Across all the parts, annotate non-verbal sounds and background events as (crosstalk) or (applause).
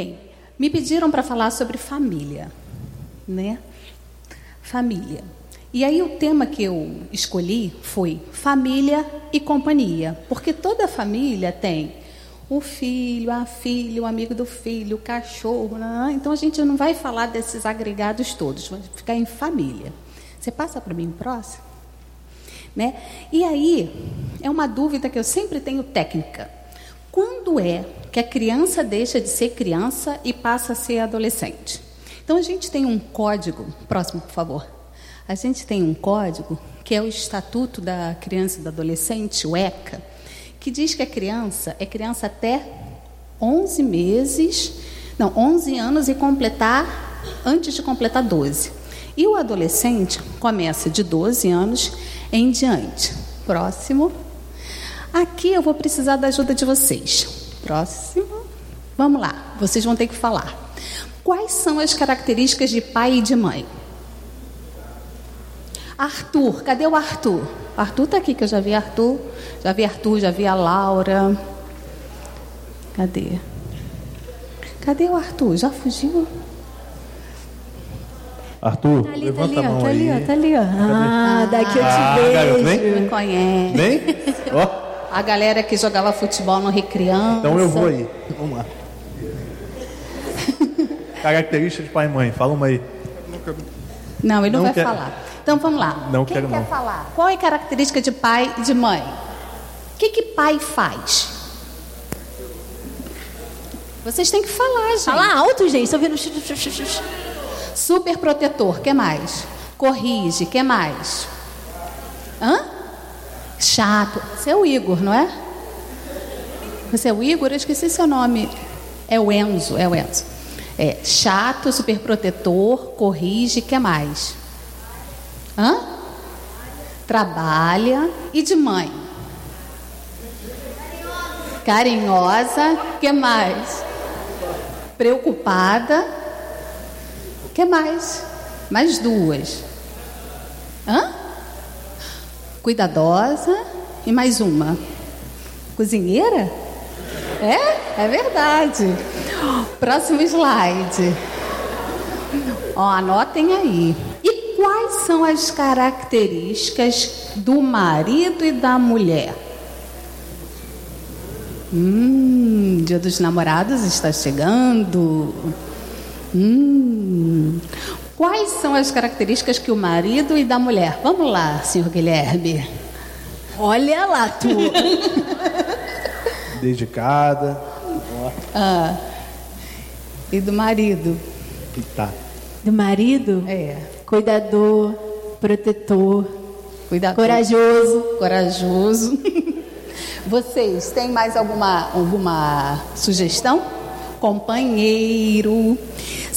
Bem, me pediram para falar sobre família, né? Família. E aí o tema que eu escolhi foi família e companhia, porque toda família tem o filho, a filha, o amigo do filho, o cachorro, né? então a gente não vai falar desses agregados todos, vai ficar em família. Você passa para mim próximo? Né? E aí, é uma dúvida que eu sempre tenho técnica. Quando é que a criança deixa de ser criança e passa a ser adolescente? Então a gente tem um código, próximo, por favor. A gente tem um código que é o Estatuto da Criança e do Adolescente, o ECA, que diz que a criança é criança até 11 meses, não, 11 anos e completar antes de completar 12. E o adolescente começa de 12 anos em diante. Próximo. Aqui eu vou precisar da ajuda de vocês. Próximo. Vamos lá, vocês vão ter que falar. Quais são as características de pai e de mãe? Arthur, cadê o Arthur? Arthur está aqui, que eu já vi Arthur. Já vi Arthur, já vi a Laura. Cadê? Cadê o Arthur? Já fugiu? Arthur, Tá ali, levanta tá ali, a ó, mão tá ali, aí. ó, tá ali, ó. Ah, daqui eu te Ah, vejo. garoto, vem. Me conhece. Vem? (laughs) Ó, A galera que jogava futebol no Recriança. então eu vou aí. Vamos lá. (laughs) Característica de pai e mãe, fala uma aí. Não, ele não, Não vai quer- falar. Então vamos lá. Não Quem quero, quer não. falar? Qual é a característica de pai e de mãe? O que, que pai faz? Vocês têm que falar, gente. Fala alto, gente. Estou vendo. Super protetor, que mais? Corrige, que mais? Hã? Chato. Você é o Igor, não é? Você é o Igor? Eu esqueci seu nome. É o Enzo, é o Enzo. É chato, super protetor, corrige, que mais? Hã? Trabalha e de mãe. Carinhosa, que mais? Preocupada. que mais? Mais duas. Hã? Cuidadosa e mais uma. Cozinheira? É? É verdade. Próximo slide. Ó, anotem aí. E quais são as características do marido e da mulher? Hum, Dia dos Namorados está chegando. Hum. Quais são as características que o marido e da mulher? Vamos lá, senhor Guilherme. Olha lá, tu. (laughs) Dedicada. Ah, e do marido? Tá. Do marido, É. cuidador, protetor, Cuidado. corajoso. Corajoso. (laughs) Vocês têm mais alguma, alguma sugestão? Companheiro.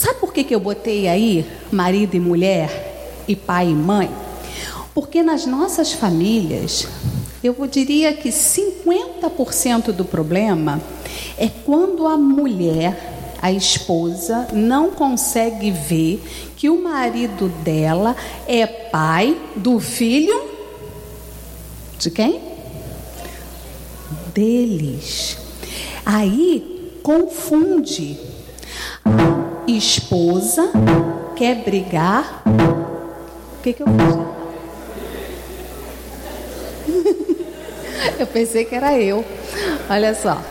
Sabe por que, que eu botei aí marido e mulher e pai e mãe? Porque nas nossas famílias, eu diria que 50% do problema é quando a mulher, a esposa, não consegue ver que o marido dela é pai do filho de quem? deles. Aí confunde. Esposa quer brigar. O que, que eu fiz? (laughs) eu pensei que era eu. Olha só.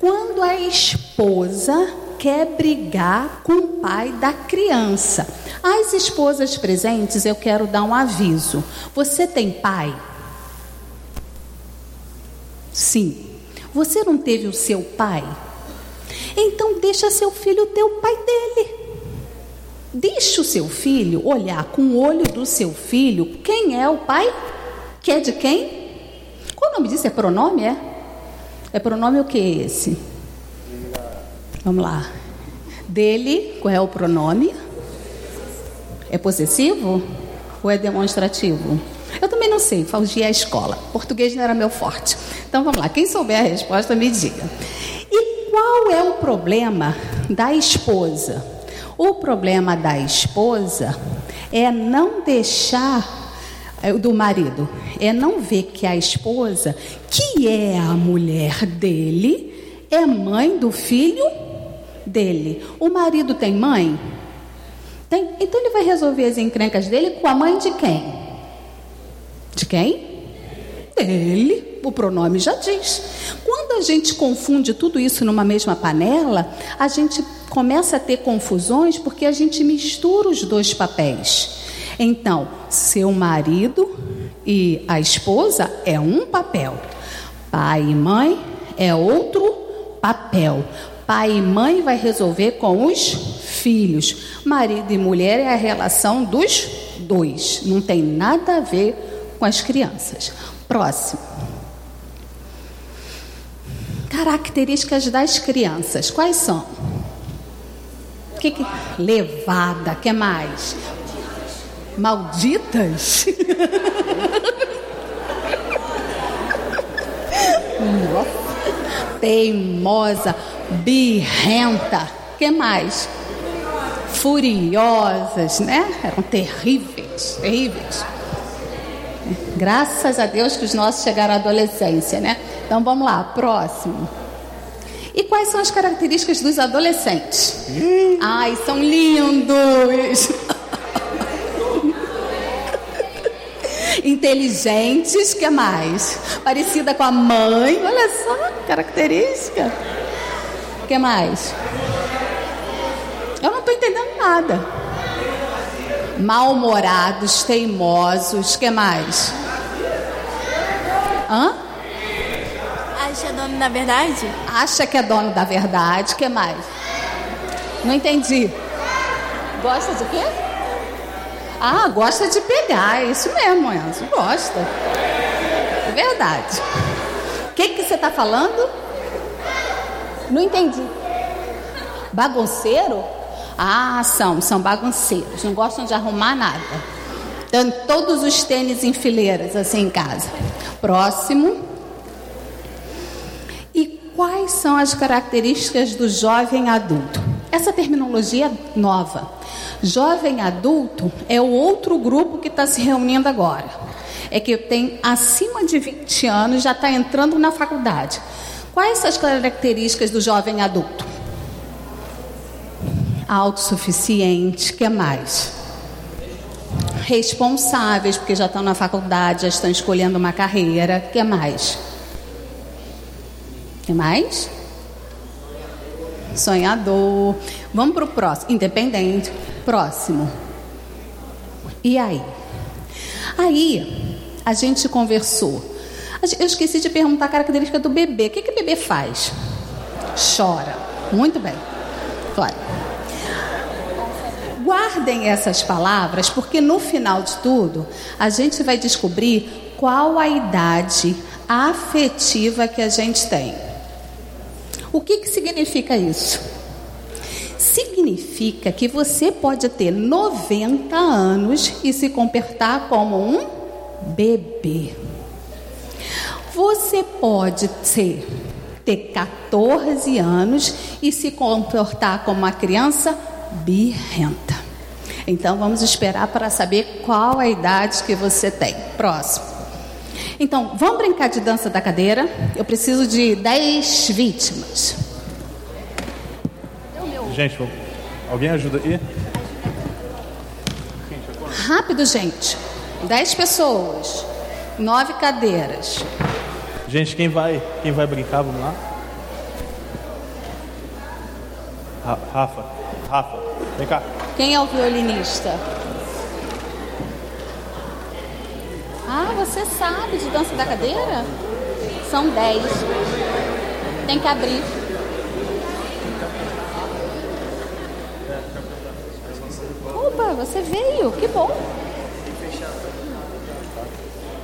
Quando a esposa quer brigar com o pai da criança. Às esposas presentes, eu quero dar um aviso. Você tem pai? Sim. Você não teve o seu pai? Então deixa seu filho ter o pai dele. Deixa o seu filho olhar com o olho do seu filho quem é o pai, que é de quem? Qual o nome disso? É pronome, é? É pronome o que é esse? Vamos lá. Dele, qual é o pronome? É possessivo ou é demonstrativo? Eu também não sei, fugi à escola. Português não era meu forte. Então vamos lá, quem souber a resposta me diga. Qual é o problema da esposa? O problema da esposa é não deixar é, do marido, é não ver que a esposa, que é a mulher dele, é mãe do filho dele. O marido tem mãe? Tem. Então ele vai resolver as encrencas dele com a mãe de quem? De quem? Dele. O pronome já diz. Quando a gente confunde tudo isso numa mesma panela, a gente começa a ter confusões porque a gente mistura os dois papéis. Então, seu marido e a esposa é um papel, pai e mãe é outro papel. Pai e mãe vai resolver com os filhos. Marido e mulher é a relação dos dois. Não tem nada a ver com as crianças. Próximo. Características das crianças. Quais são? Que que... Levada, que mais? Malditas? (laughs) Teimosa, birrenta, que mais? Furiosas, né? Eram terríveis, terríveis. Graças a Deus que os nossos chegaram à adolescência, né? Então vamos lá, próximo. E quais são as características dos adolescentes? Ai, são lindos! Inteligentes, que mais? Parecida com a mãe, olha só, característica. que mais? Eu não estou entendendo nada. Mal-humorados, teimosos, que mais? Hã? Dono da verdade? Acha que é dono da verdade, que mais? Não entendi. Gosta de quê? Ah, gosta de pegar, é isso mesmo, Enzo, gosta. É verdade. O que, que você está falando? Não entendi. Bagunceiro? Ah, são, são bagunceiros, não gostam de arrumar nada. Tem todos os tênis em fileiras, assim em casa. Próximo. Quais são as características do jovem adulto? Essa terminologia é nova. Jovem adulto é o outro grupo que está se reunindo agora. É que tem acima de 20 anos, já está entrando na faculdade. Quais são as características do jovem adulto? Autossuficiente, que mais? Responsáveis, porque já estão na faculdade, já estão escolhendo uma carreira, que mais? Que mais? Sonhador. Vamos para o próximo. Independente. Próximo. E aí? Aí, a gente conversou. Eu esqueci de perguntar a característica do bebê. O que, que o bebê faz? Chora. Muito bem. Vai. Guardem essas palavras, porque no final de tudo, a gente vai descobrir qual a idade afetiva que a gente tem. O que, que significa isso? Significa que você pode ter 90 anos e se comportar como um bebê. Você pode ser, ter 14 anos e se comportar como uma criança birrenta. Então vamos esperar para saber qual a idade que você tem. Próximo. Então, vamos brincar de dança da cadeira? Eu preciso de 10 vítimas. Gente, alguém ajuda aí? Rápido, gente. 10 pessoas. Nove cadeiras. Gente, quem vai, quem vai brincar, vamos lá? Ra- Rafa, Rafa, vem cá. Quem é o violinista? Ah, você sabe de dança da cadeira? São 10. Tem que abrir. Opa, você veio, que bom.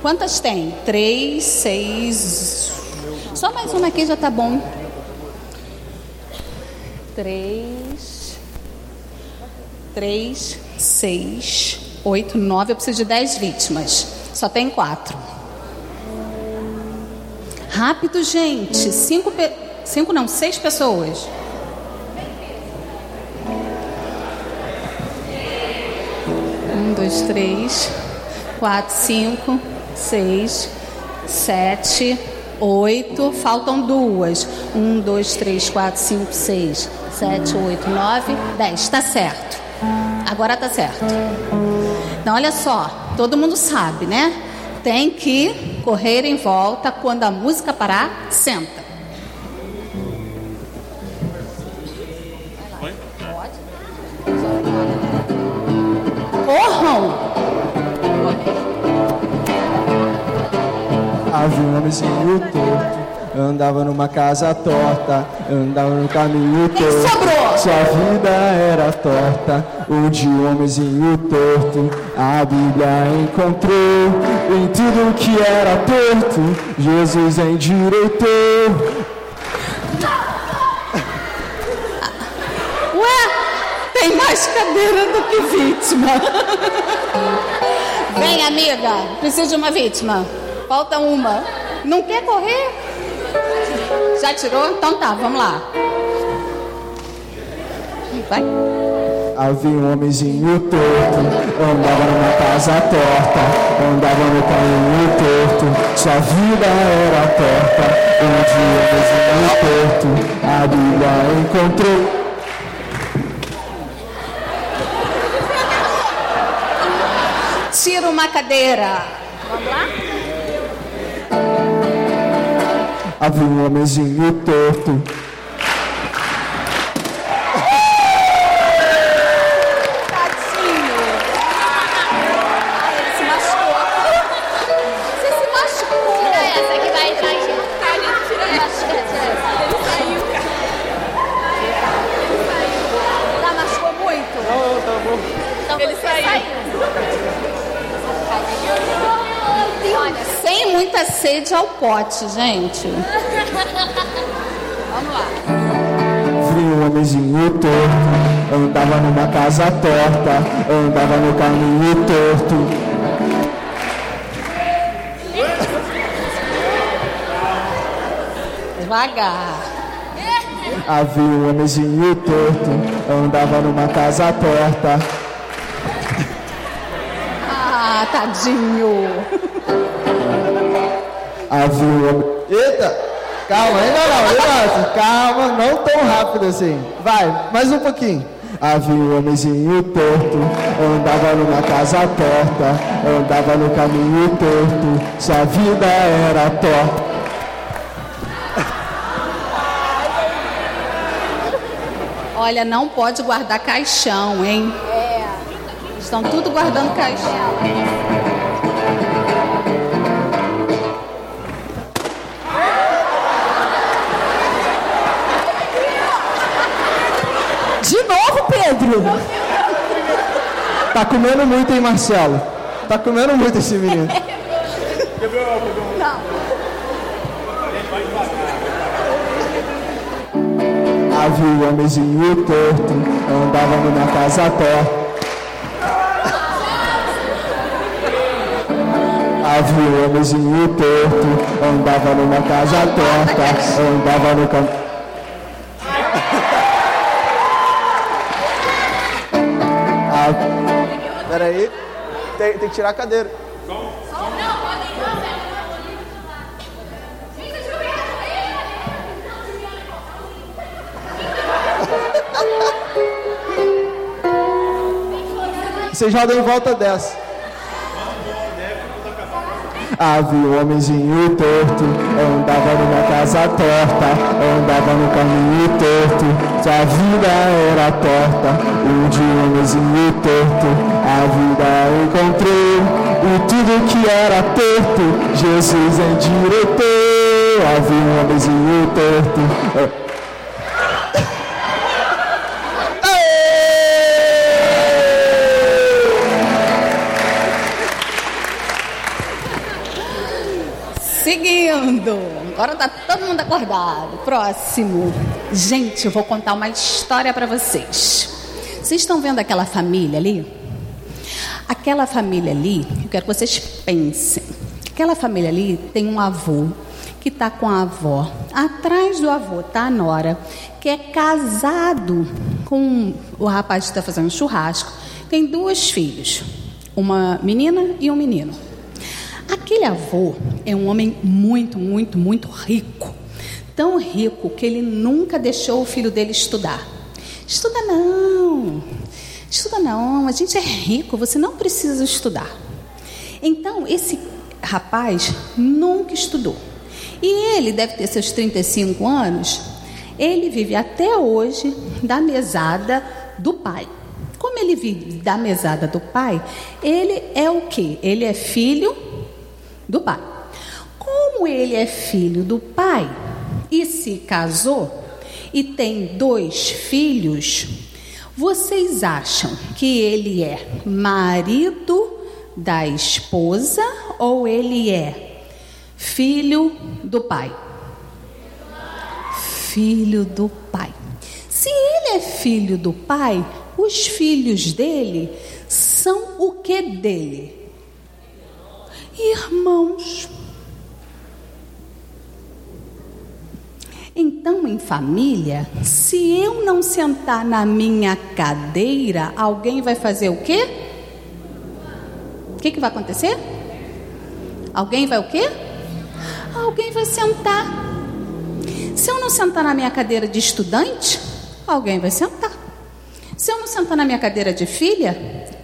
Quantas tem? Três, seis. Só mais uma aqui já tá bom. Três. Três, seis, oito, nove. Eu preciso de dez vítimas. Só tem quatro. Rápido, gente. Cinco, pe... cinco não, seis pessoas. Um, dois, três, quatro, cinco, seis, sete, oito. Faltam duas. Um, dois, três, quatro, cinco, seis, sete, oito, nove, dez. Tá certo. Agora tá certo. Então, olha só, todo mundo sabe, né? Tem que correr em volta. Quando a música parar, senta. Corram! Havia um homenzinho torto, andava numa casa torta, andava no caminho torto. sobrou? Sua vida era torta, o de homenzinho torto. A Bíblia encontrou em tudo que era torto, Jesus endireitou. Ué, tem mais cadeira do que vítima. Vem, amiga, preciso de uma vítima. Falta uma. Não quer correr? Já tirou? Então tá, vamos lá. Vai. Havia um homenzinho torto, andava numa casa torta, andava no caminho torto, sua vida era torta. Um dia um homenzinho torto, a Bíblia encontrou. Tira uma cadeira. Havia um homenzinho torto, sede ao pote, gente. (laughs) Vamos lá. Havia um homenzinho torto, andava numa casa torta, andava no caminho torto. Devagar. Havia um homenzinho torto, andava numa casa torta. Ah, tadinho. Havia um homem... Eita! Calma, ainda não, Inácio. Calma, não tão rápido assim. Vai, mais um pouquinho. Havia um homenzinho torto, andava numa casa torta, andava no caminho torto, sua vida era torta. Olha, não pode guardar caixão, hein? É. Estão tudo guardando caixão. Tá comendo muito, hein, Marcelo? Tá comendo muito esse menino. Havia um homenzinho torto, andava numa casa torta. Havia homenzinho torto, andava numa casa torta, andava no campo. Peraí, tem, tem que tirar a cadeira. Vocês rodam em volta dessa. Havia um homenzinho torto, andava numa casa torta, andava no caminho torto, sua vida era torta. Um dia um homenzinho torto, a vida encontrou, e tudo que era torto, Jesus endireitou. Havia um homenzinho torto. Agora tá todo mundo acordado. Próximo. Gente, eu vou contar uma história para vocês. Vocês estão vendo aquela família ali? Aquela família ali, eu quero que vocês pensem. Aquela família ali tem um avô que está com a avó. Atrás do avô tá a nora, que é casado com o rapaz que está fazendo churrasco. Tem dois filhos, uma menina e um menino. Aquele avô é um homem muito, muito, muito rico. Tão rico que ele nunca deixou o filho dele estudar. Estuda não. Estuda não, a gente é rico, você não precisa estudar. Então, esse rapaz nunca estudou. E ele deve ter seus 35 anos, ele vive até hoje da mesada do pai. Como ele vive da mesada do pai, ele é o quê? Ele é filho do pai. Como ele é filho do pai e se casou e tem dois filhos, vocês acham que ele é marido da esposa ou ele é filho do pai? Filho do pai. Se ele é filho do pai, os filhos dele são o que dele? Irmãos. Então, em família, se eu não sentar na minha cadeira, alguém vai fazer o quê? O que, que vai acontecer? Alguém vai o quê? Alguém vai sentar. Se eu não sentar na minha cadeira de estudante, alguém vai sentar. Se eu não sentar na minha cadeira de filha,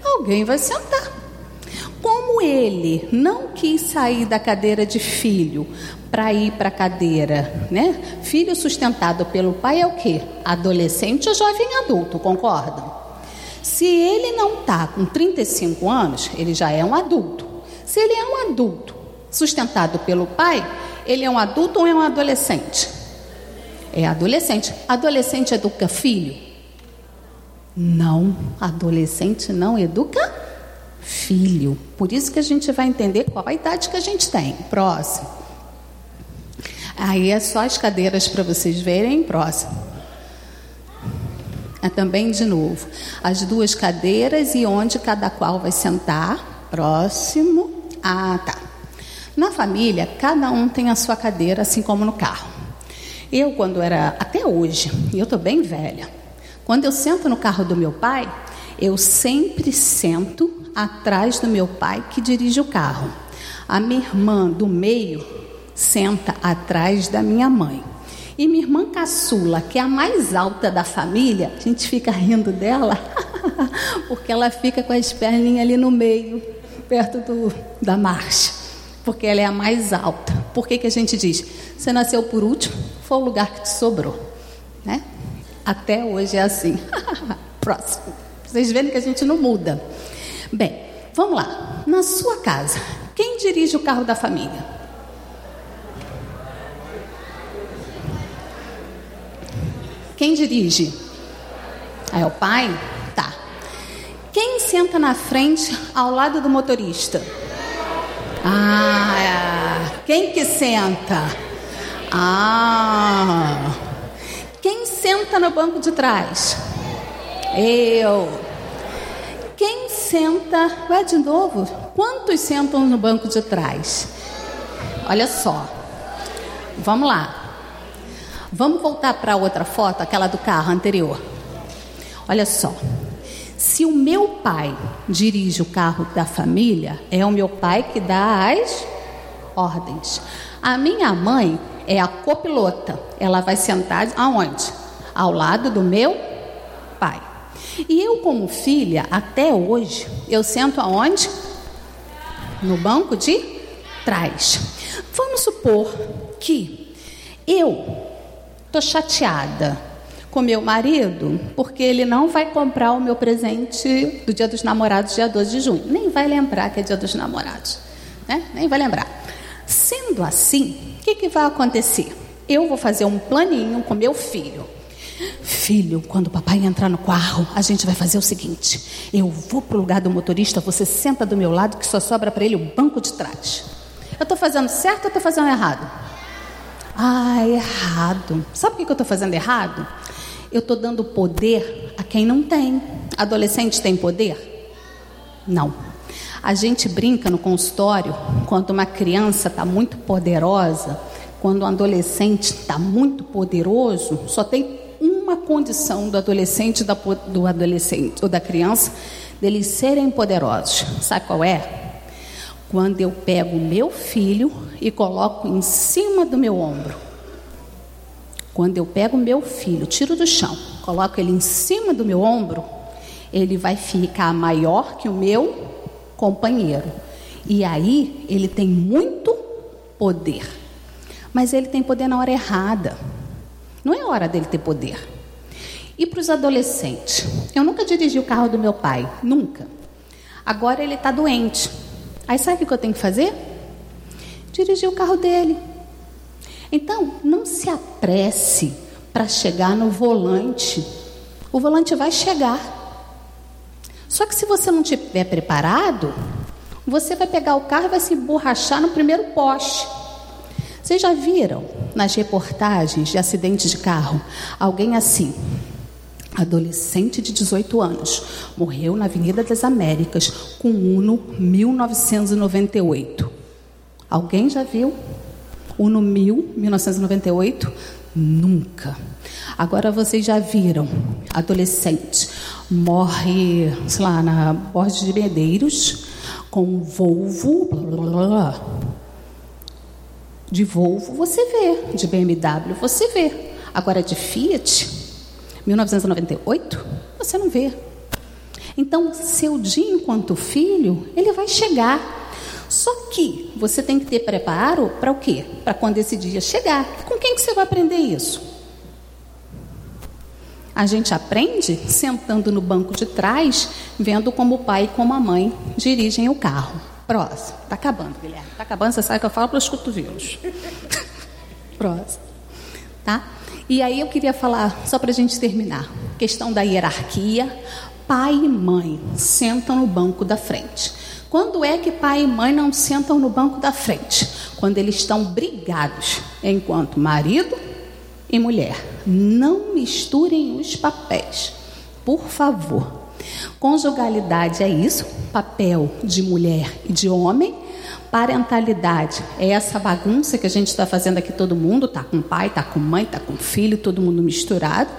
alguém vai sentar. Ele não quis sair da cadeira de filho para ir para a cadeira, né? Filho sustentado pelo pai é o quê? Adolescente ou jovem adulto, concordam? Se ele não está com 35 anos, ele já é um adulto. Se ele é um adulto sustentado pelo pai, ele é um adulto ou é um adolescente? É adolescente. Adolescente educa filho? Não, adolescente não educa filho. Por isso que a gente vai entender qual a idade que a gente tem. Próximo. Aí é só as cadeiras para vocês verem. Próximo. É também de novo. As duas cadeiras e onde cada qual vai sentar. Próximo. Ah, tá. Na família, cada um tem a sua cadeira, assim como no carro. Eu, quando era. Até hoje, eu estou bem velha. Quando eu sento no carro do meu pai, eu sempre sento atrás do meu pai que dirige o carro. A minha irmã do meio senta atrás da minha mãe. E minha irmã caçula, que é a mais alta da família, a gente fica rindo dela, (laughs) porque ela fica com as perninhas ali no meio, perto do, da marcha, porque ela é a mais alta. Por que, que a gente diz? Você nasceu por último, foi o lugar que te sobrou. Né? Até hoje é assim. (laughs) Próximo. Vocês veem que a gente não muda. Bem, vamos lá. Na sua casa, quem dirige o carro da família? Quem dirige? Ah, é o pai? Tá. Quem senta na frente ao lado do motorista? Ah, quem que senta? Ah, quem senta no banco de trás? Eu. Senta. Vai de novo. Quantos sentam no banco de trás? Olha só. Vamos lá. Vamos voltar para outra foto, aquela do carro anterior. Olha só. Se o meu pai dirige o carro da família, é o meu pai que dá as ordens. A minha mãe é a copilota. Ela vai sentar aonde? Ao lado do meu. E eu, como filha, até hoje, eu sento aonde? No banco de trás. Vamos supor que eu estou chateada com meu marido porque ele não vai comprar o meu presente do Dia dos Namorados, dia 12 de junho. Nem vai lembrar que é Dia dos Namorados. Né? Nem vai lembrar. Sendo assim, o que, que vai acontecer? Eu vou fazer um planinho com meu filho. Filho, quando o papai entrar no carro, a gente vai fazer o seguinte: eu vou para o lugar do motorista, você senta do meu lado, que só sobra para ele o banco de trás. Eu estou fazendo certo ou estou fazendo errado? Ah, errado. Sabe por que eu estou fazendo errado? Eu estou dando poder a quem não tem. Adolescente tem poder? Não. A gente brinca no consultório quando uma criança está muito poderosa, quando um adolescente está muito poderoso, só tem uma condição do adolescente, da, do adolescente ou da criança deles serem poderosos. Sabe qual é? Quando eu pego meu filho e coloco em cima do meu ombro. Quando eu pego meu filho, tiro do chão, coloco ele em cima do meu ombro, ele vai ficar maior que o meu companheiro. E aí ele tem muito poder. Mas ele tem poder na hora errada. Não é hora dele ter poder. E para os adolescentes? Eu nunca dirigi o carro do meu pai, nunca. Agora ele está doente. Aí sabe o que eu tenho que fazer? Dirigir o carro dele. Então, não se apresse para chegar no volante. O volante vai chegar. Só que se você não estiver preparado, você vai pegar o carro e vai se emborrachar no primeiro poste. Vocês já viram nas reportagens de acidentes de carro alguém assim? Adolescente de 18 anos, morreu na Avenida das Américas com Uno 1998. Alguém já viu? Uno 1000, 1998? Nunca. Agora vocês já viram, adolescente morre, sei lá, na Borges de Medeiros com Volvo, blá, blá, blá. de Volvo você vê, de BMW você vê. Agora de Fiat, 1998, você não vê. Então, seu dia enquanto filho, ele vai chegar. Só que você tem que ter preparo para o quê? Para quando esse dia chegar. Com quem que você vai aprender isso? A gente aprende sentando no banco de trás, vendo como o pai e como a mãe dirigem o carro. Próximo. Está acabando, Guilherme. Está acabando, você sabe que eu falo para os cotovelos. (laughs) Próximo. Tá? E aí eu queria falar, só para a gente terminar, questão da hierarquia. Pai e mãe sentam no banco da frente. Quando é que pai e mãe não sentam no banco da frente? Quando eles estão brigados, enquanto marido e mulher. Não misturem os papéis, por favor. Conjugalidade é isso, papel de mulher e de homem. Parentalidade é essa bagunça que a gente está fazendo aqui, todo mundo tá com pai, tá com mãe, tá com filho, todo mundo misturado.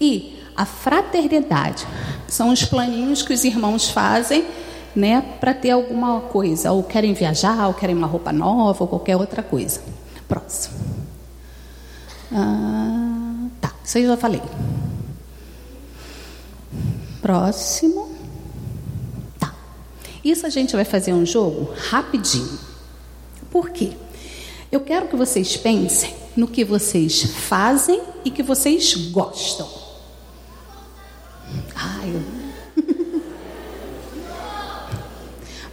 E a fraternidade são os planinhos que os irmãos fazem né, para ter alguma coisa, ou querem viajar, ou querem uma roupa nova, ou qualquer outra coisa. Próximo. Ah, tá, isso aí eu já falei. Próximo. Isso a gente vai fazer um jogo rapidinho. Por quê? Eu quero que vocês pensem no que vocês fazem e que vocês gostam. Ai, eu (laughs)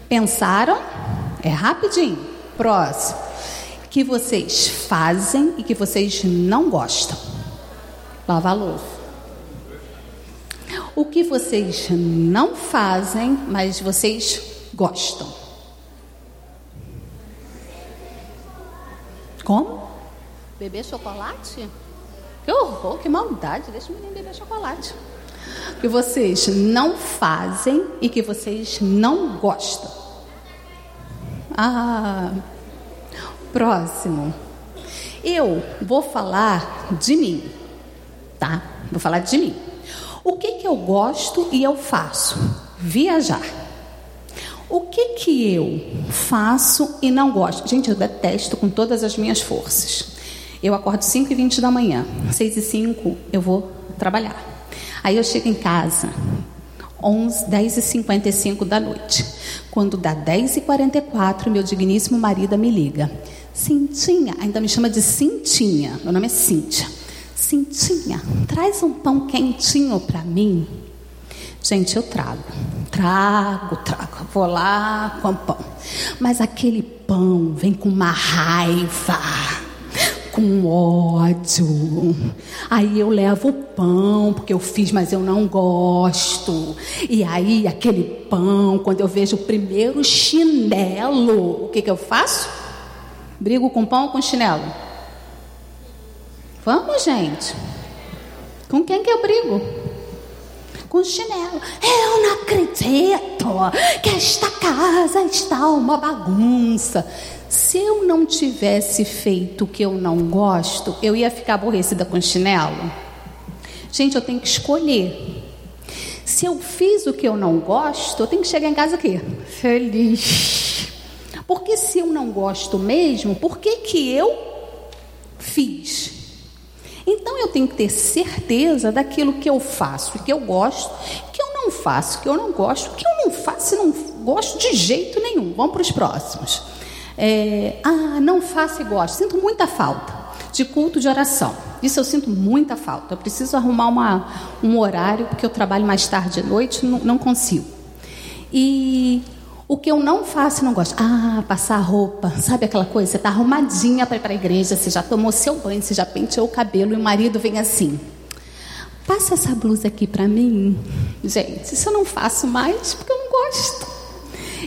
Pensaram? É rapidinho. Próximo. Que vocês fazem e que vocês não gostam. Lavar louça. O que vocês não fazem, mas vocês gostam. Como? Beber chocolate? Que horror, que maldade. Deixa o menino beber chocolate que vocês não fazem e que vocês não gostam. Ah, próximo. Eu vou falar de mim, tá? Vou falar de mim. O que que eu gosto e eu faço? Viajar. O que que eu faço e não gosto? Gente, eu detesto com todas as minhas forças. Eu acordo 5 e 20 da manhã, 6 e 5 eu vou trabalhar. Aí eu chego em casa, 11, 10 e 55 da noite. Quando dá 10 e 44, meu digníssimo marido me liga. Cintinha, ainda me chama de Cintinha, meu nome é Cíntia. Cintinha, traz um pão quentinho para mim. Gente, eu trago, trago, trago. Vou lá com pão. Mas aquele pão vem com uma raiva com ódio. Aí eu levo o pão, porque eu fiz, mas eu não gosto. E aí, aquele pão, quando eu vejo o primeiro chinelo, o que, que eu faço? Brigo com pão ou com chinelo? Vamos, gente. Com quem que eu brigo? Com chinelo. Eu não acredito que esta casa está uma bagunça. Se eu não tivesse feito o que eu não gosto, eu ia ficar aborrecida com chinelo? Gente, eu tenho que escolher. Se eu fiz o que eu não gosto, eu tenho que chegar em casa aqui feliz. Porque se eu não gosto mesmo, por que que eu fiz? Então eu tenho que ter certeza daquilo que eu faço, que eu gosto, que eu não faço, que eu não gosto, que eu não faço e não gosto de jeito nenhum. Vamos para os próximos. É, ah, não faço e gosto. Sinto muita falta de culto de oração. Isso eu sinto muita falta. Eu preciso arrumar uma, um horário, porque eu trabalho mais tarde à noite, não, não consigo. E o que eu não faço e não gosto. Ah, passar roupa. Sabe aquela coisa? Você está arrumadinha para ir para a igreja, você já tomou seu banho, você já penteou o cabelo e o marido vem assim. Passa essa blusa aqui para mim. Gente, isso eu não faço mais porque eu não gosto.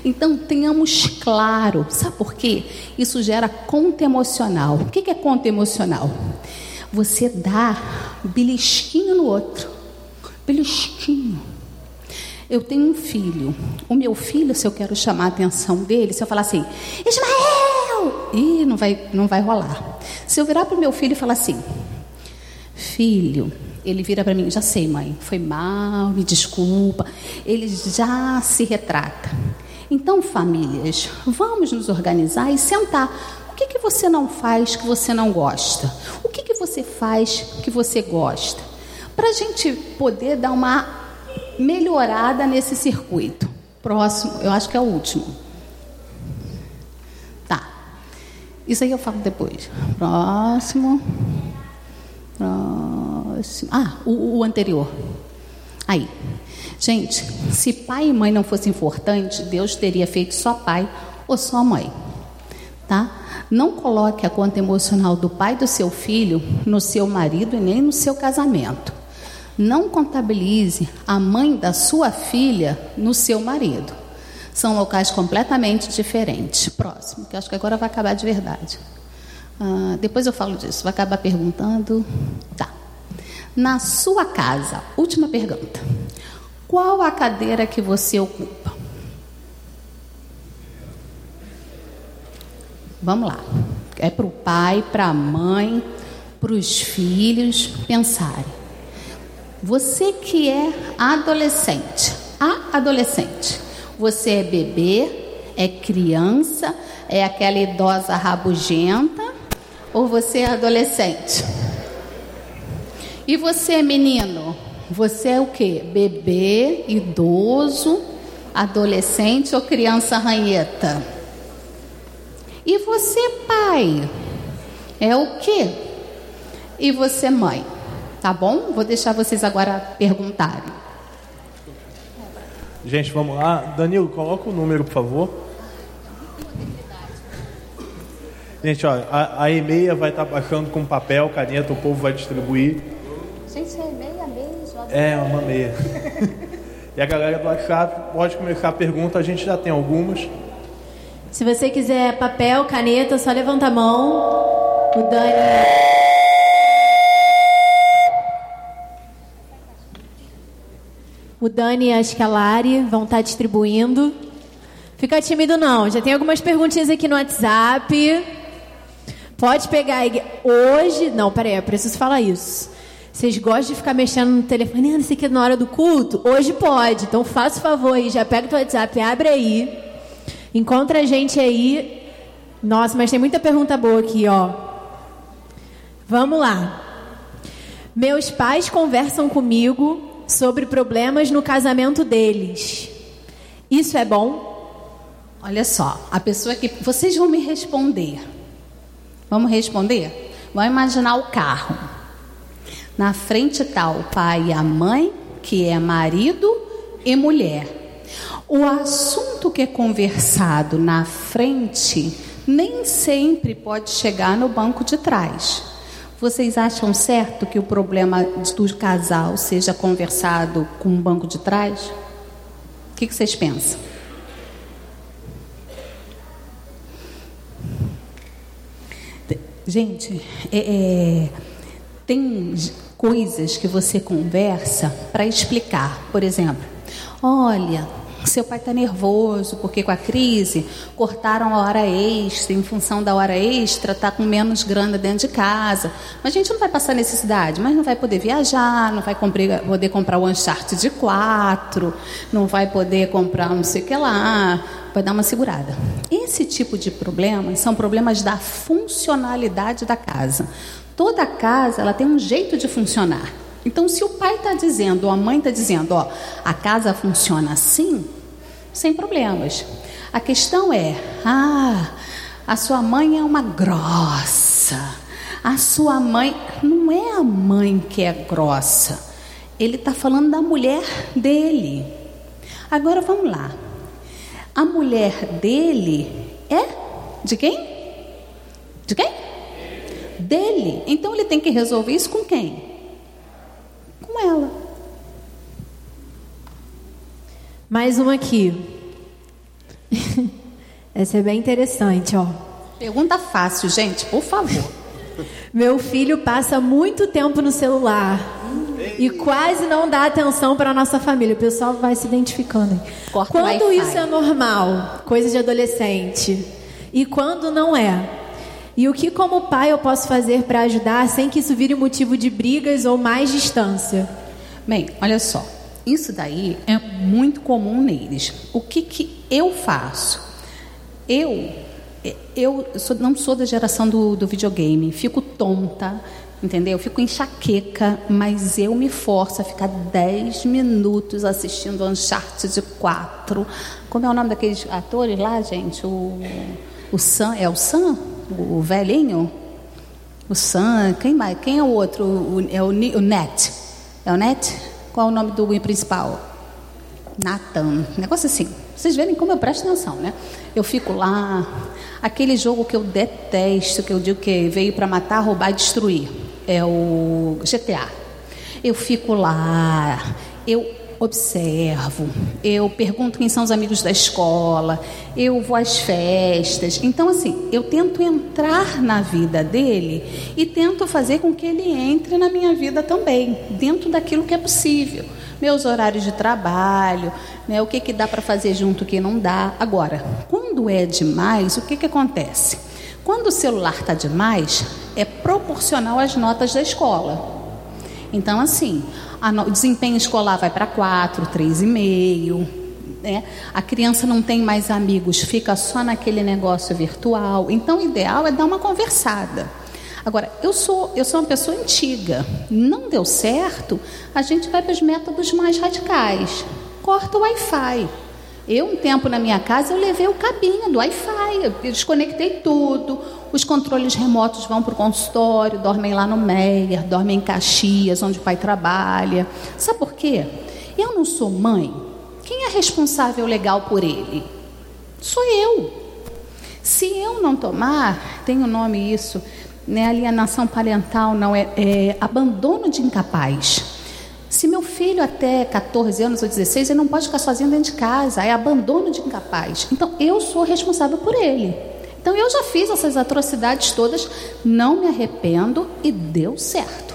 Então, tenhamos claro. Sabe por quê? Isso gera conta emocional. O que é conta emocional? Você dá belisquinho no outro. Belisquinho. Eu tenho um filho. O meu filho, se eu quero chamar a atenção dele, se eu falar assim, Ismael! Ih, não vai, não vai rolar. Se eu virar para o meu filho e falar assim, filho, ele vira para mim, já sei, mãe, foi mal, me desculpa. Ele já se retrata. Então, famílias, vamos nos organizar e sentar. O que, que você não faz que você não gosta? O que, que você faz que você gosta? Para a gente poder dar uma melhorada nesse circuito. Próximo, eu acho que é o último. Tá. Isso aí eu falo depois. Próximo. Próximo. Ah, o, o anterior. Aí. Gente, se pai e mãe não fossem importantes, Deus teria feito só pai ou só mãe. Tá? Não coloque a conta emocional do pai do seu filho no seu marido e nem no seu casamento. Não contabilize a mãe da sua filha no seu marido. São locais completamente diferentes. Próximo, que acho que agora vai acabar de verdade. Ah, depois eu falo disso. Vai acabar perguntando. Tá. Na sua casa, última pergunta. Qual a cadeira que você ocupa? Vamos lá. É para o pai, para a mãe, para os filhos pensarem. Você que é adolescente, a adolescente, você é bebê, é criança, é aquela idosa rabugenta, ou você é adolescente? E você, menino? Você é o que? Bebê, idoso, adolescente ou criança ranheta? E você, pai? É o que? E você, mãe? Tá bom? Vou deixar vocês agora perguntarem. Gente, vamos lá. Danilo, coloca o número, por favor. Gente, ó, a, a e-mail vai estar tá baixando com papel, caneta, o povo vai distribuir. Gente, é meia mesmo? É, uma meia. (laughs) e a galera do WhatsApp pode começar a pergunta, a gente já tem algumas. Se você quiser papel, caneta, só levanta a mão. O Dani. O Dani e a Escalari vão estar distribuindo. Fica tímido não, já tem algumas perguntinhas aqui no WhatsApp. Pode pegar hoje. Não, peraí, eu preciso falar isso. Vocês gostam de ficar mexendo no telefone, ah, não sei que, na hora do culto? Hoje pode. Então faça o favor aí, já pega o WhatsApp, abre aí. Encontra a gente aí. Nossa, mas tem muita pergunta boa aqui, ó. Vamos lá. Meus pais conversam comigo sobre problemas no casamento deles. Isso é bom? Olha só, a pessoa que. Vocês vão me responder. Vamos responder? Vamos imaginar o carro. Na frente está o pai e a mãe, que é marido e mulher. O assunto que é conversado na frente nem sempre pode chegar no banco de trás. Vocês acham certo que o problema do casal seja conversado com o banco de trás? O que, vocês pensam? Gente, é, é, tem coisas que você conversa para explicar. Por exemplo, olha, seu pai está nervoso porque com a crise cortaram a hora extra, em função da hora extra, está com menos grana dentro de casa. Mas a gente não vai passar necessidade, mas não vai poder viajar, não vai comprar, poder comprar o Uncharted de 4, não vai poder comprar não sei o que lá. vai dar uma segurada. Esse tipo de problemas são problemas da funcionalidade da casa. Toda casa ela tem um jeito de funcionar. Então, se o pai está dizendo, ou a mãe está dizendo, ó, a casa funciona assim, sem problemas. A questão é, ah, a sua mãe é uma grossa. A sua mãe não é a mãe que é grossa. Ele está falando da mulher dele. Agora vamos lá. A mulher dele é de quem? De quem? Dele. Então ele tem que resolver isso com quem? Com ela. Mais uma aqui. (laughs) Essa é bem interessante, ó. Pergunta fácil, gente, por favor. Meu filho passa muito tempo no celular e quase não dá atenção para nossa família. O pessoal vai se identificando. Corta quando isso é normal, coisa de adolescente, e quando não é? E o que, como pai, eu posso fazer para ajudar sem que isso vire motivo de brigas ou mais distância? Bem, olha só. Isso daí é muito comum neles. O que, que eu faço? Eu, eu sou- não sou da geração do, do videogame. Fico tonta, entendeu? Fico enxaqueca, mas eu me forço a ficar 10 minutos assistindo Uncharted 4. Como é o nome daqueles atores lá, gente? O, o Sam, é o Sam? O velhinho? O Sam, quem mais? Quem é o outro? O, é o, o Net. É o Net? Qual é o nome do principal? Nathan. Negócio assim. Vocês verem como eu presto atenção, né? Eu fico lá. Aquele jogo que eu detesto, que eu digo que veio para matar, roubar e destruir. É o GTA. Eu fico lá. Eu observo, eu pergunto quem são os amigos da escola, eu vou às festas. Então, assim, eu tento entrar na vida dele e tento fazer com que ele entre na minha vida também, dentro daquilo que é possível. Meus horários de trabalho, né, o que, que dá para fazer junto, o que não dá. Agora, quando é demais, o que, que acontece? Quando o celular está demais, é proporcional às notas da escola. Então, assim, o desempenho escolar vai para 4, 3,5. Né? A criança não tem mais amigos, fica só naquele negócio virtual. Então, o ideal é dar uma conversada. Agora, eu sou, eu sou uma pessoa antiga. Não deu certo, a gente vai para os métodos mais radicais. Corta o Wi-Fi. Eu, um tempo na minha casa, eu levei o cabinho do Wi-Fi, eu desconectei tudo. Os controles remotos vão para o consultório, dormem lá no Meyer, dormem em Caxias, onde o pai trabalha. Sabe por quê? Eu não sou mãe. Quem é responsável legal por ele? Sou eu. Se eu não tomar, tem o nome isso, né? alienação parental, não é, é abandono de incapaz. Se meu filho até 14 anos ou 16, ele não pode ficar sozinho dentro de casa, é abandono de incapaz. Então eu sou responsável por ele. Então eu já fiz essas atrocidades todas, não me arrependo e deu certo.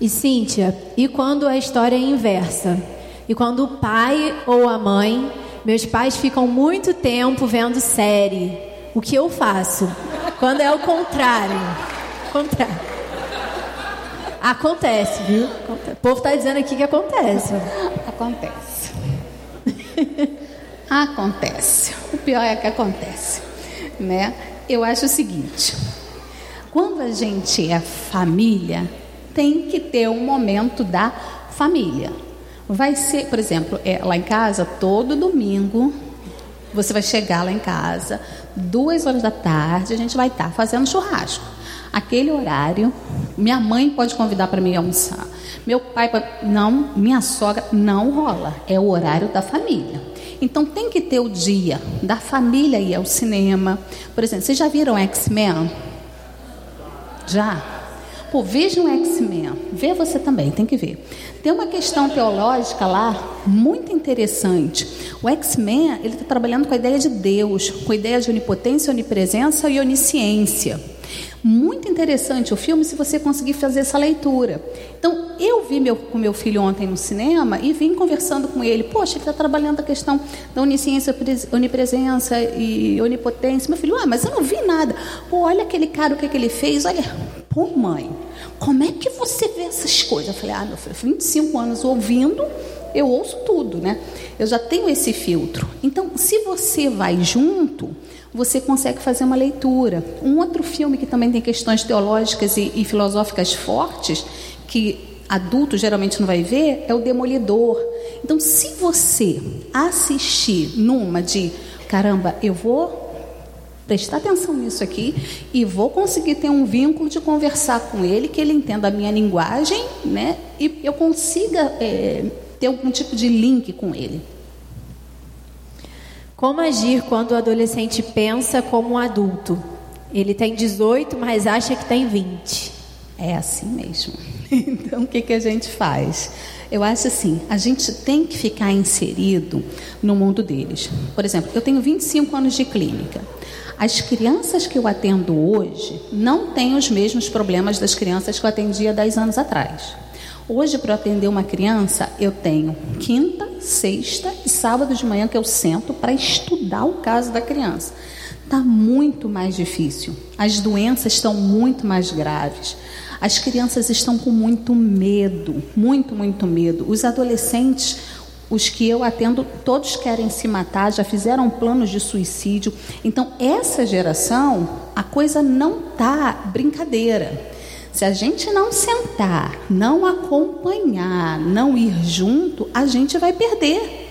E Cíntia, e quando a história é inversa? E quando o pai ou a mãe, meus pais ficam muito tempo vendo série, o que eu faço? Quando é o contrário. Contrário. Acontece, viu? Acontece. O povo está dizendo aqui que acontece. Acontece. (laughs) acontece. O pior é que acontece, né? Eu acho o seguinte: quando a gente é família, tem que ter um momento da família. Vai ser, por exemplo, é, lá em casa, todo domingo, você vai chegar lá em casa, duas horas da tarde, a gente vai estar fazendo churrasco. Aquele horário, minha mãe pode convidar para mim almoçar. Meu pai, pode- não, minha sogra, não rola. É o horário da família. Então tem que ter o dia da família ir ao cinema. Por exemplo, vocês já viram X-Men? Já? Pô, vejam X-Men. Vê você também, tem que ver. Tem uma questão teológica lá muito interessante. O X-Men, ele está trabalhando com a ideia de Deus, com a ideia de onipotência, onipresença e onisciência. Muito interessante o filme se você conseguir fazer essa leitura. Então, eu vi meu, com meu filho ontem no cinema e vim conversando com ele. Poxa, ele está trabalhando a questão da onisciência, pres- onipresença e onipotência. Meu filho, ah, mas eu não vi nada. Pô, olha aquele cara, o que, que ele fez. Olha, pô, mãe, como é que você vê essas coisas? Eu falei, ah, meu filho, 25 anos ouvindo eu ouço tudo, né? Eu já tenho esse filtro. Então, se você vai junto, você consegue fazer uma leitura. Um outro filme que também tem questões teológicas e, e filosóficas fortes, que adulto geralmente não vai ver, é o Demolidor. Então, se você assistir numa de caramba, eu vou prestar atenção nisso aqui e vou conseguir ter um vínculo de conversar com ele, que ele entenda a minha linguagem, né? E eu consiga é, ter algum tipo de link com ele. Como agir quando o adolescente pensa como um adulto? Ele tem 18, mas acha que tem 20. É assim mesmo. (laughs) Então, o que, que a gente faz? Eu acho assim, a gente tem que ficar inserido no mundo deles. Por exemplo, eu tenho 25 anos de clínica. As crianças que eu atendo hoje não têm os mesmos problemas das crianças que eu atendia 10 anos atrás. Hoje, para atender uma criança, eu tenho quinta, sexta e sábado de manhã que eu sento para estudar o caso da criança. Está muito mais difícil. As doenças estão muito mais graves. As crianças estão com muito medo, muito, muito medo. Os adolescentes, os que eu atendo, todos querem se matar, já fizeram planos de suicídio. Então, essa geração, a coisa não tá brincadeira. Se a gente não sentar, não acompanhar, não ir junto, a gente vai perder.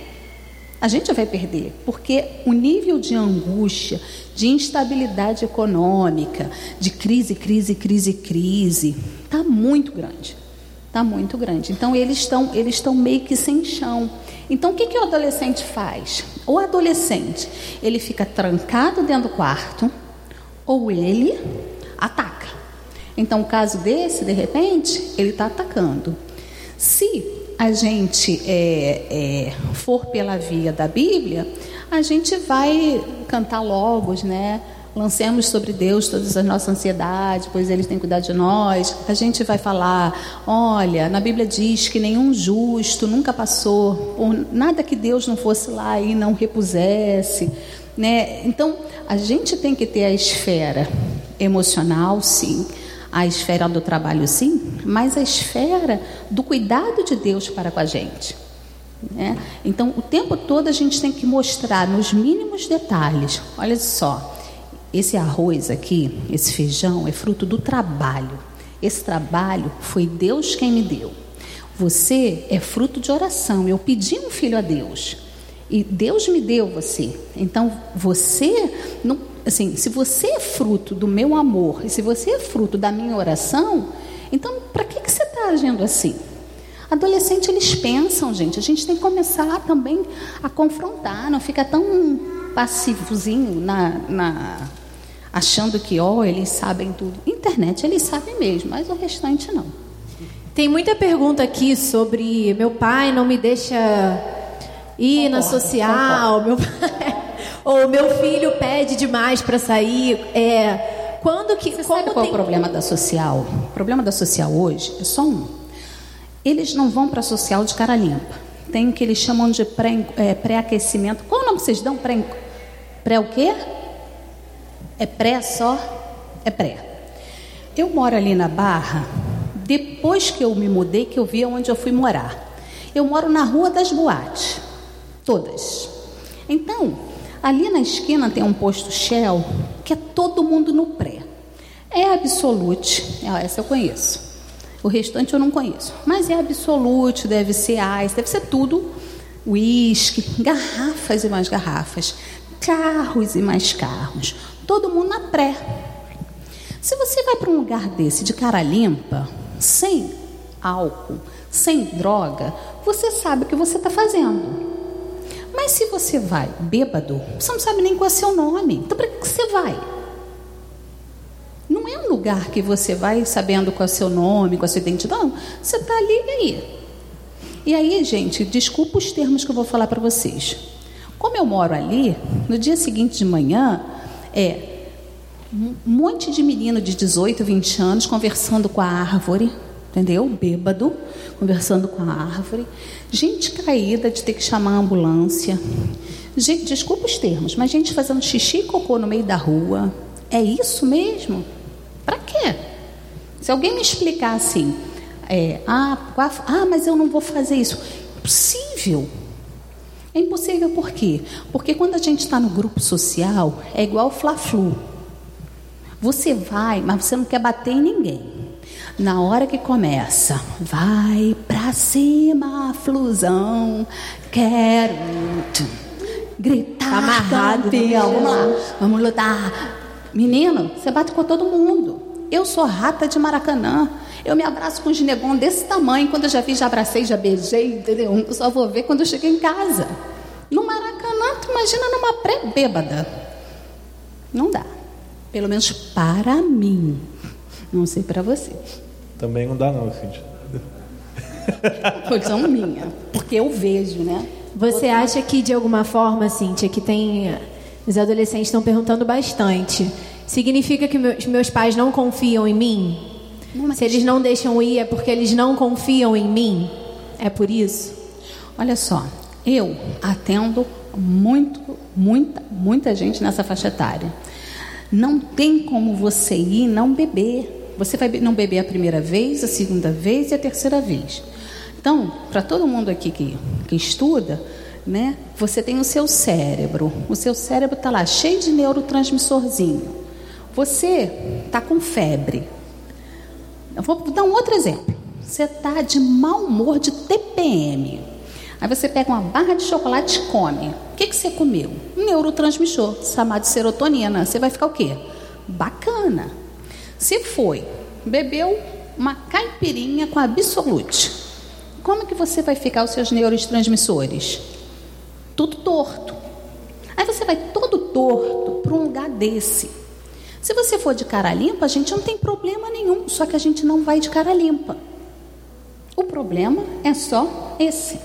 A gente vai perder, porque o nível de angústia, de instabilidade econômica, de crise, crise, crise, crise, está muito grande. Está muito grande. Então eles estão eles estão meio que sem chão. Então o que, que o adolescente faz? O adolescente ele fica trancado dentro do quarto ou ele ataca. Então, o caso desse, de repente, ele está atacando. Se a gente é, é, for pela via da Bíblia, a gente vai cantar logos, né? Lancemos sobre Deus todas as nossas ansiedades, pois Ele tem cuidado de nós. A gente vai falar: olha, na Bíblia diz que nenhum justo nunca passou por nada que Deus não fosse lá e não repusesse. Né? Então, a gente tem que ter a esfera emocional, sim a esfera do trabalho, sim, mas a esfera do cuidado de Deus para com a gente. Né? Então, o tempo todo a gente tem que mostrar nos mínimos detalhes. Olha só, esse arroz aqui, esse feijão, é fruto do trabalho. Esse trabalho foi Deus quem me deu. Você é fruto de oração. Eu pedi um filho a Deus. E Deus me deu você. Então, você não assim, se você é fruto do meu amor e se você é fruto da minha oração, então para que, que você está agindo assim? Adolescente, eles pensam, gente. A gente tem que começar também a confrontar, não fica tão passivozinho na, na achando que, ó, oh, eles sabem tudo. Internet, eles sabem mesmo, mas o restante não. Tem muita pergunta aqui sobre meu pai não me deixa ir concordo, na social, concordo. meu pai ou meu filho pede demais para sair. É, quando que. Você como sabe qual tem... é o problema da social? O problema da social hoje é só um. Eles não vão para a social de cara limpa. Tem o que eles chamam de é, pré-aquecimento. Qual o nome vocês dão? Pré, pré o quê? É pré só? É pré. Eu moro ali na Barra, depois que eu me mudei, que eu vi onde eu fui morar. Eu moro na Rua das Boates. Todas. Então, Ali na esquina tem um posto Shell que é todo mundo no pré. É Absolute, essa eu conheço. O restante eu não conheço. Mas é Absolute, deve ser Ice, deve ser tudo. Whisky, garrafas e mais garrafas, carros e mais carros. Todo mundo na pré. Se você vai para um lugar desse de cara limpa, sem álcool, sem droga, você sabe o que você está fazendo. Mas se você vai bêbado, você não sabe nem qual é o seu nome. Então, para que você vai? Não é um lugar que você vai sabendo qual é o seu nome, qual é a sua identidade. Você está ali e aí. E aí, gente, desculpa os termos que eu vou falar para vocês. Como eu moro ali, no dia seguinte de manhã, é um monte de menino de 18, 20 anos conversando com a árvore, entendeu? Bêbado, conversando com a árvore. Gente caída de ter que chamar a ambulância. Gente, desculpa os termos, mas gente fazendo xixi e cocô no meio da rua. É isso mesmo? Para quê? Se alguém me explicar assim, é, ah, ah, mas eu não vou fazer isso. impossível. É impossível por quê? Porque quando a gente está no grupo social, é igual Fla-Flu. Você vai, mas você não quer bater em ninguém. Na hora que começa, vai pra cima, flusão, quero gritar, Tá amarrado, campeão, né? vamos lá, vamos lutar. Menino, você bate com todo mundo. Eu sou rata de Maracanã. Eu me abraço com um ginegão desse tamanho. Quando eu já vi, já abracei, já beijei, entendeu? Eu só vou ver quando eu cheguei em casa. No Maracanã, tu imagina numa pré-bêbada. Não dá. Pelo menos para mim. Não sei para você. Também não dá não, Cíntia. Posição minha. Porque eu vejo, né? Você acha que de alguma forma, Cíntia, que tem. Os adolescentes estão perguntando bastante. Significa que meus, meus pais não confiam em mim? Não, Se eles não deixam ir, é porque eles não confiam em mim? É por isso? Olha só, eu atendo muito, muita, muita gente nessa faixa etária. Não tem como você ir e não beber. Você vai não beber a primeira vez, a segunda vez e a terceira vez. Então, para todo mundo aqui que, que estuda, né, você tem o seu cérebro. O seu cérebro está lá cheio de neurotransmissorzinho. Você está com febre. Eu vou dar um outro exemplo. Você está de mau humor de TPM. Aí você pega uma barra de chocolate e come. O que, que você comeu? Um neurotransmissor chamado serotonina. Você vai ficar o quê? Bacana. Se foi, bebeu uma caipirinha com absolute. Como que você vai ficar os seus neurotransmissores? Tudo torto. Aí você vai todo torto para um lugar desse. Se você for de cara limpa, a gente não tem problema nenhum, só que a gente não vai de cara limpa. O problema é só esse.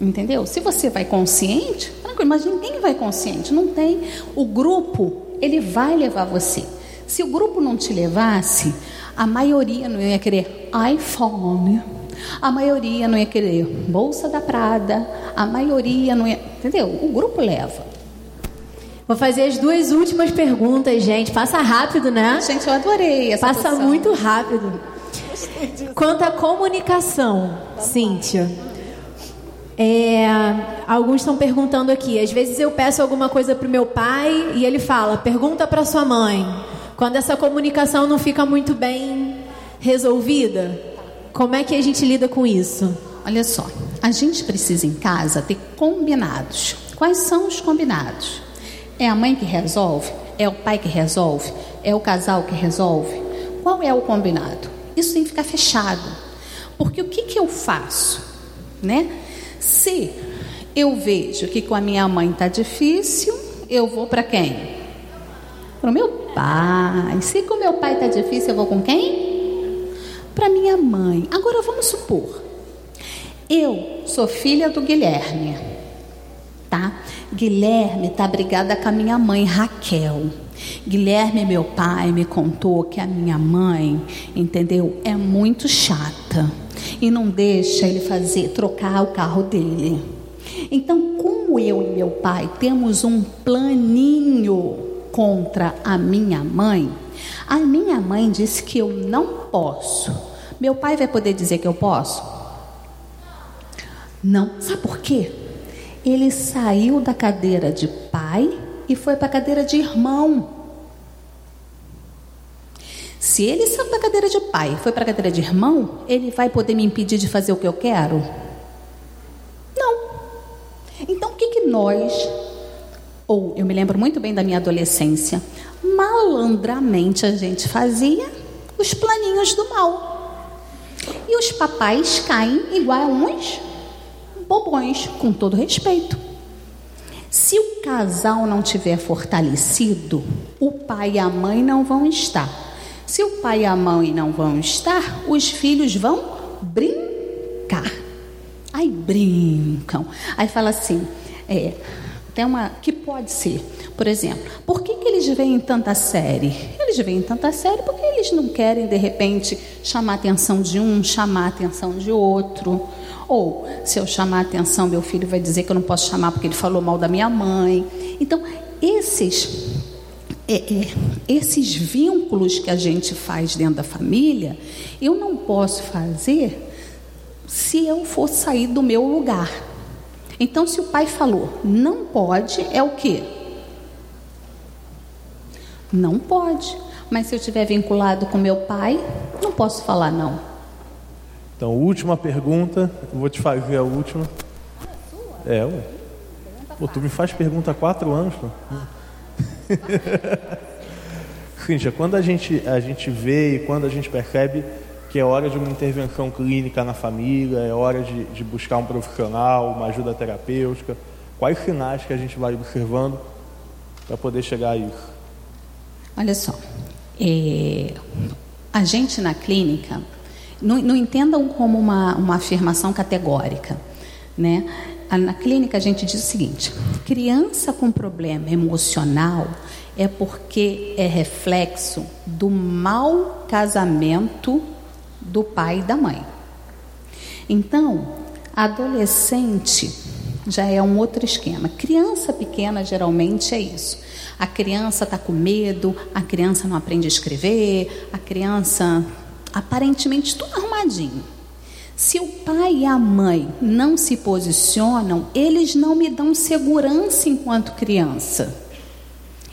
Entendeu? Se você vai consciente, tranquilo, mas ninguém vai consciente, não tem. O grupo, ele vai levar você. Se o grupo não te levasse, a maioria não ia querer iPhone, a maioria não ia querer bolsa da Prada, a maioria não ia. Entendeu? O grupo leva. Vou fazer as duas últimas perguntas, gente. Passa rápido, né? Gente, eu adorei essa Passa posição. muito rápido. Quanto à comunicação, Cíntia, é, alguns estão perguntando aqui. Às vezes eu peço alguma coisa para o meu pai e ele fala: pergunta para sua mãe. Quando essa comunicação não fica muito bem resolvida, como é que a gente lida com isso? Olha só, a gente precisa em casa ter combinados. Quais são os combinados? É a mãe que resolve? É o pai que resolve? É o casal que resolve? Qual é o combinado? Isso tem que ficar fechado. Porque o que, que eu faço? Né? Se eu vejo que com a minha mãe está difícil, eu vou para quem? Para o meu pai. Se com meu pai está difícil, eu vou com quem? Para minha mãe. Agora vamos supor, eu sou filha do Guilherme, tá? Guilherme tá brigada com a minha mãe Raquel. Guilherme, meu pai, me contou que a minha mãe, entendeu? É muito chata e não deixa ele fazer trocar o carro dele. Então, como eu e meu pai temos um planinho contra a minha mãe, a minha mãe disse que eu não posso. Meu pai vai poder dizer que eu posso? Não. Sabe por quê? Ele saiu da cadeira de pai e foi para a cadeira de irmão. Se ele saiu da cadeira de pai e foi para a cadeira de irmão, ele vai poder me impedir de fazer o que eu quero? Não. Então o que, que nós, ou eu me lembro muito bem da minha adolescência, malandramente a gente fazia os planinhos do mal. E os papais caem igual a uns bobões, com todo respeito. Se o casal não tiver fortalecido, o pai e a mãe não vão estar. Se o pai e a mãe não vão estar, os filhos vão brincar. Aí brincam. Aí fala assim, é, tem uma que pode ser, por exemplo, por que, que eles veem tanta série? Eles veem tanta série porque eles não querem de repente chamar a atenção de um, chamar a atenção de outro. Ou se eu chamar a atenção, meu filho vai dizer que eu não posso chamar porque ele falou mal da minha mãe. Então, esses é, é, esses vínculos que a gente faz dentro da família, eu não posso fazer se eu for sair do meu lugar. Então, se o pai falou não pode, é o quê? Não pode. Mas se eu estiver vinculado com meu pai, não posso falar não. Então, última pergunta. Vou te fazer a última. É, ué. Pô, tu me faz pergunta há quatro anos, pô. (laughs) Cíntia, quando a gente, a gente vê e quando a gente percebe que é hora de uma intervenção clínica na família, é hora de, de buscar um profissional, uma ajuda terapêutica, quais sinais que a gente vai observando para poder chegar a isso? Olha só, é, a gente na clínica, não, não entendam como uma, uma afirmação categórica, né? Na clínica a gente diz o seguinte: criança com problema emocional é porque é reflexo do mau casamento do pai e da mãe. Então, adolescente já é um outro esquema. Criança pequena geralmente é isso. A criança está com medo, a criança não aprende a escrever, a criança aparentemente tudo arrumadinho. Se o pai e a mãe não se posicionam, eles não me dão segurança enquanto criança.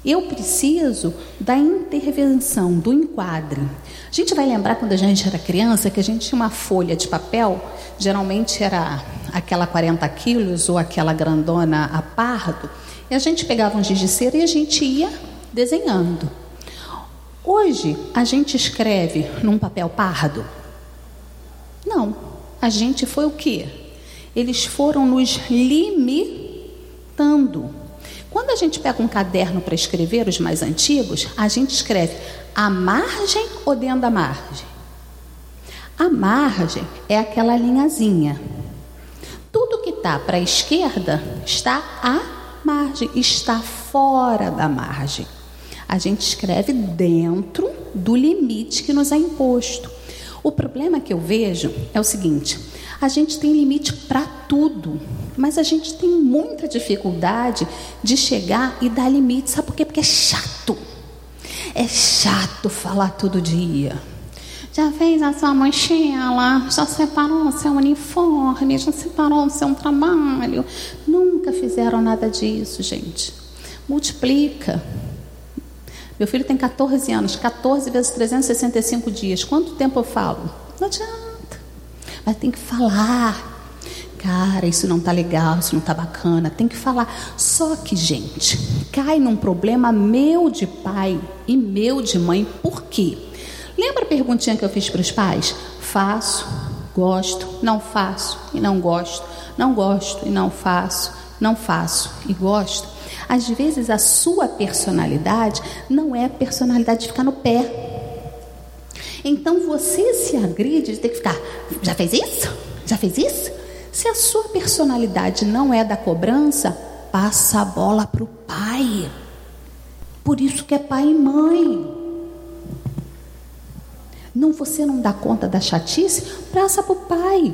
Eu preciso da intervenção, do enquadre. A gente vai lembrar quando a gente era criança que a gente tinha uma folha de papel, geralmente era aquela 40 quilos ou aquela grandona a pardo, e a gente pegava um giz de cera e a gente ia desenhando. Hoje, a gente escreve num papel pardo? Não. A gente foi o quê? Eles foram nos limitando. Quando a gente pega um caderno para escrever, os mais antigos, a gente escreve a margem ou dentro da margem? A margem é aquela linhazinha. Tudo que está para a esquerda está à margem, está fora da margem. A gente escreve dentro do limite que nos é imposto. O problema que eu vejo é o seguinte: a gente tem limite para tudo, mas a gente tem muita dificuldade de chegar e dar limite. Sabe por quê? Porque é chato. É chato falar todo dia. Já fez a sua mochila, já separou o seu uniforme, já separou o seu trabalho. Nunca fizeram nada disso, gente. Multiplica. Meu filho tem 14 anos, 14 vezes 365 dias. Quanto tempo eu falo? Não adianta. Mas tem que falar. Cara, isso não tá legal, isso não tá bacana, tem que falar. Só que, gente, cai num problema meu de pai e meu de mãe. Por quê? Lembra a perguntinha que eu fiz para os pais? Faço, gosto, não faço e não gosto, não gosto e não faço, não faço e gosto. Às vezes a sua personalidade não é a personalidade de ficar no pé. Então você se agride de ter que ficar, já fez isso? Já fez isso? Se a sua personalidade não é da cobrança, passa a bola para o pai. Por isso que é pai e mãe. Não, você não dá conta da chatice, passa para o pai.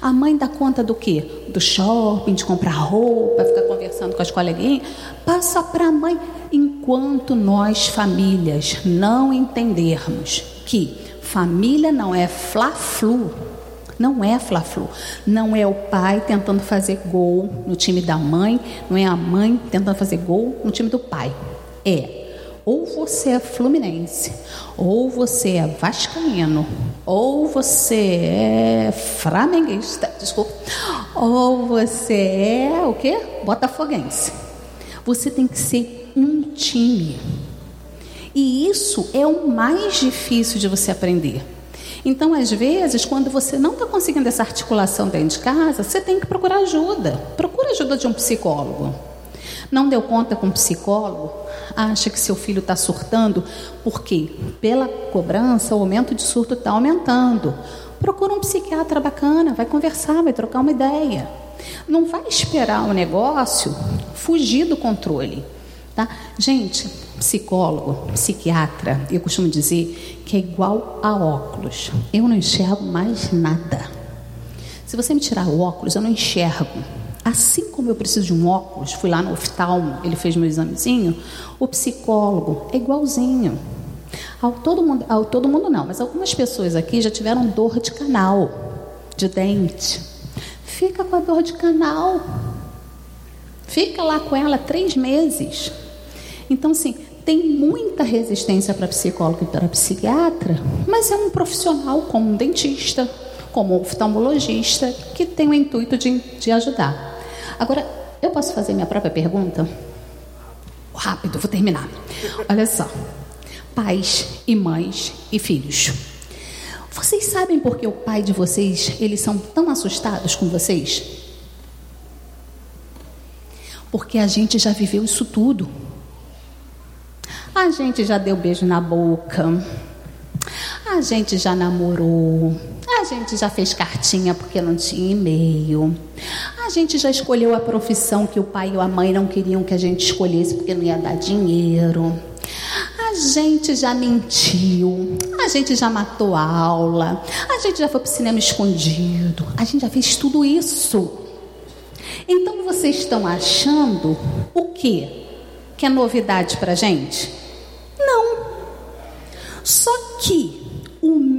A mãe dá conta do quê? Do shopping, de comprar roupa, ficar conversando com as coleguinhas. Passa para a mãe. Enquanto nós, famílias, não entendermos que família não é fla-flu, não é fla-flu. Não é o pai tentando fazer gol no time da mãe, não é a mãe tentando fazer gol no time do pai. É ou você é fluminense, ou você é vascaíno, ou você é flamenguista, desculpa, ou você é o quê? Botafoguense. Você tem que ser um time. E isso é o mais difícil de você aprender. Então, às vezes, quando você não está conseguindo essa articulação dentro de casa, você tem que procurar ajuda. Procura ajuda de um psicólogo. Não deu conta com um psicólogo? Acha que seu filho está surtando? Porque pela cobrança o aumento de surto está aumentando. Procura um psiquiatra bacana, vai conversar, vai trocar uma ideia. Não vai esperar o negócio fugir do controle. Tá? Gente, psicólogo, psiquiatra, eu costumo dizer que é igual a óculos. Eu não enxergo mais nada. Se você me tirar o óculos, eu não enxergo. Assim como eu preciso de um óculos, fui lá no oftalmo, ele fez meu examezinho, o psicólogo é igualzinho. Ao todo mundo, ao todo mundo não, mas algumas pessoas aqui já tiveram dor de canal. de dente, fica com a dor de canal. Fica lá com ela três meses. Então, assim, tem muita resistência para psicólogo e para psiquiatra, mas é um profissional como um dentista, como um oftalmologista, que tem o intuito de, de ajudar. Agora, eu posso fazer minha própria pergunta? Rápido, vou terminar. Olha só. Pais e mães e filhos. Vocês sabem por que o pai de vocês, eles são tão assustados com vocês? Porque a gente já viveu isso tudo. A gente já deu beijo na boca. A gente já namorou. A gente já fez cartinha porque não tinha e-mail. A gente já escolheu a profissão que o pai ou a mãe não queriam que a gente escolhesse porque não ia dar dinheiro. A gente já mentiu, a gente já matou a aula, a gente já foi para o cinema escondido, a gente já fez tudo isso. Então vocês estão achando o quê? Que é novidade para gente? Não. Só que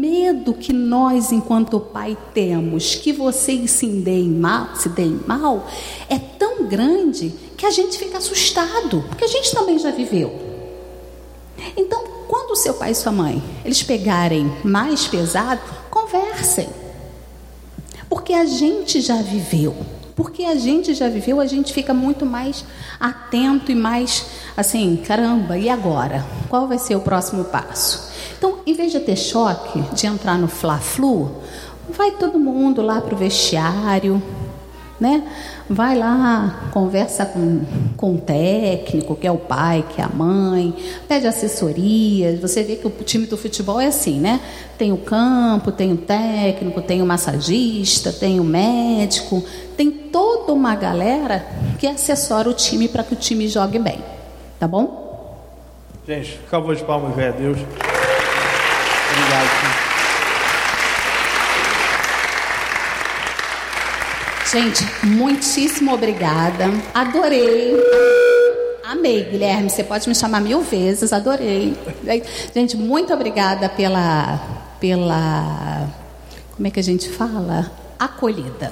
medo que nós, enquanto pai, temos que vocês se deem mal, se deem mal, é tão grande que a gente fica assustado, porque a gente também já viveu. Então, quando o seu pai e sua mãe eles pegarem mais pesado, conversem. Porque a gente já viveu. Porque a gente já viveu, a gente fica muito mais atento e mais assim, caramba, e agora? Qual vai ser o próximo passo? Então, em vez de ter choque de entrar no fla-flu, vai todo mundo lá para o vestiário, né? Vai lá, conversa com, com o técnico, que é o pai, que é a mãe, pede assessoria. Você vê que o time do futebol é assim, né? Tem o campo, tem o técnico, tem o massagista, tem o médico, tem toda uma galera que assessora o time para que o time jogue bem. Tá bom? Gente, acabou de palmas, velho. Deus. Obrigado. Gente, muitíssimo obrigada. Adorei. Amei, Guilherme. Você pode me chamar mil vezes. Adorei. Gente, muito obrigada pela, pela, como é que a gente fala? Acolhida.